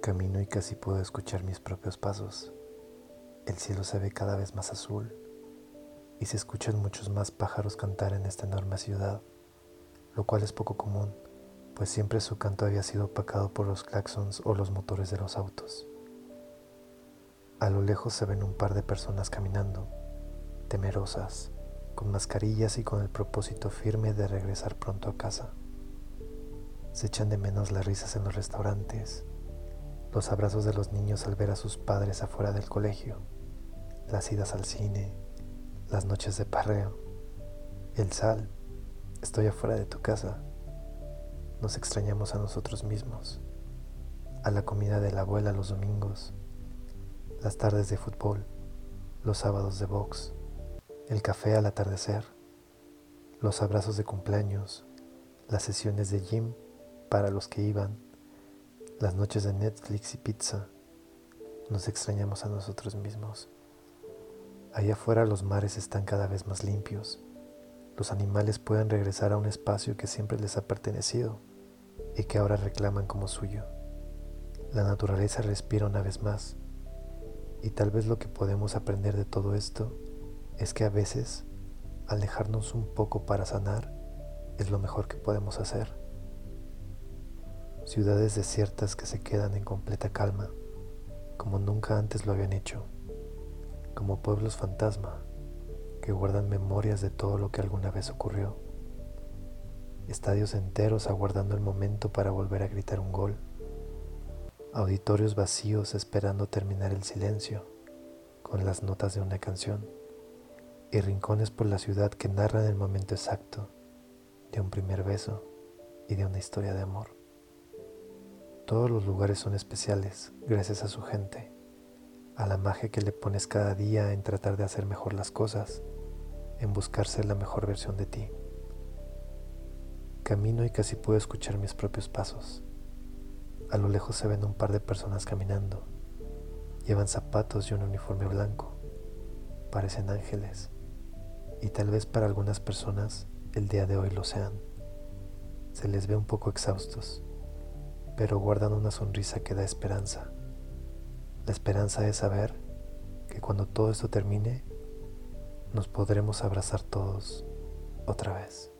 Camino y casi puedo escuchar mis propios pasos. El cielo se ve cada vez más azul y se escuchan muchos más pájaros cantar en esta enorme ciudad, lo cual es poco común, pues siempre su canto había sido opacado por los claxons o los motores de los autos. A lo lejos se ven un par de personas caminando, temerosas, con mascarillas y con el propósito firme de regresar pronto a casa. Se echan de menos las risas en los restaurantes, los abrazos de los niños al ver a sus padres afuera del colegio, las idas al cine, las noches de parreo, el sal, estoy afuera de tu casa. Nos extrañamos a nosotros mismos, a la comida de la abuela los domingos, las tardes de fútbol, los sábados de box, el café al atardecer, los abrazos de cumpleaños, las sesiones de gym para los que iban, las noches de Netflix y pizza, nos extrañamos a nosotros mismos. Allá afuera los mares están cada vez más limpios. Los animales pueden regresar a un espacio que siempre les ha pertenecido y que ahora reclaman como suyo. La naturaleza respira una vez más. Y tal vez lo que podemos aprender de todo esto es que a veces alejarnos un poco para sanar es lo mejor que podemos hacer ciudades desiertas que se quedan en completa calma, como nunca antes lo habían hecho, como pueblos fantasma que guardan memorias de todo lo que alguna vez ocurrió, estadios enteros aguardando el momento para volver a gritar un gol, auditorios vacíos esperando terminar el silencio con las notas de una canción, y rincones por la ciudad que narran el momento exacto de un primer beso y de una historia de amor. Todos los lugares son especiales gracias a su gente, a la magia que le pones cada día en tratar de hacer mejor las cosas, en buscar ser la mejor versión de ti. Camino y casi puedo escuchar mis propios pasos. A lo lejos se ven un par de personas caminando. Llevan zapatos y un uniforme blanco. Parecen ángeles. Y tal vez para algunas personas el día de hoy lo sean. Se les ve un poco exhaustos pero guardan una sonrisa que da esperanza. La esperanza es saber que cuando todo esto termine, nos podremos abrazar todos otra vez.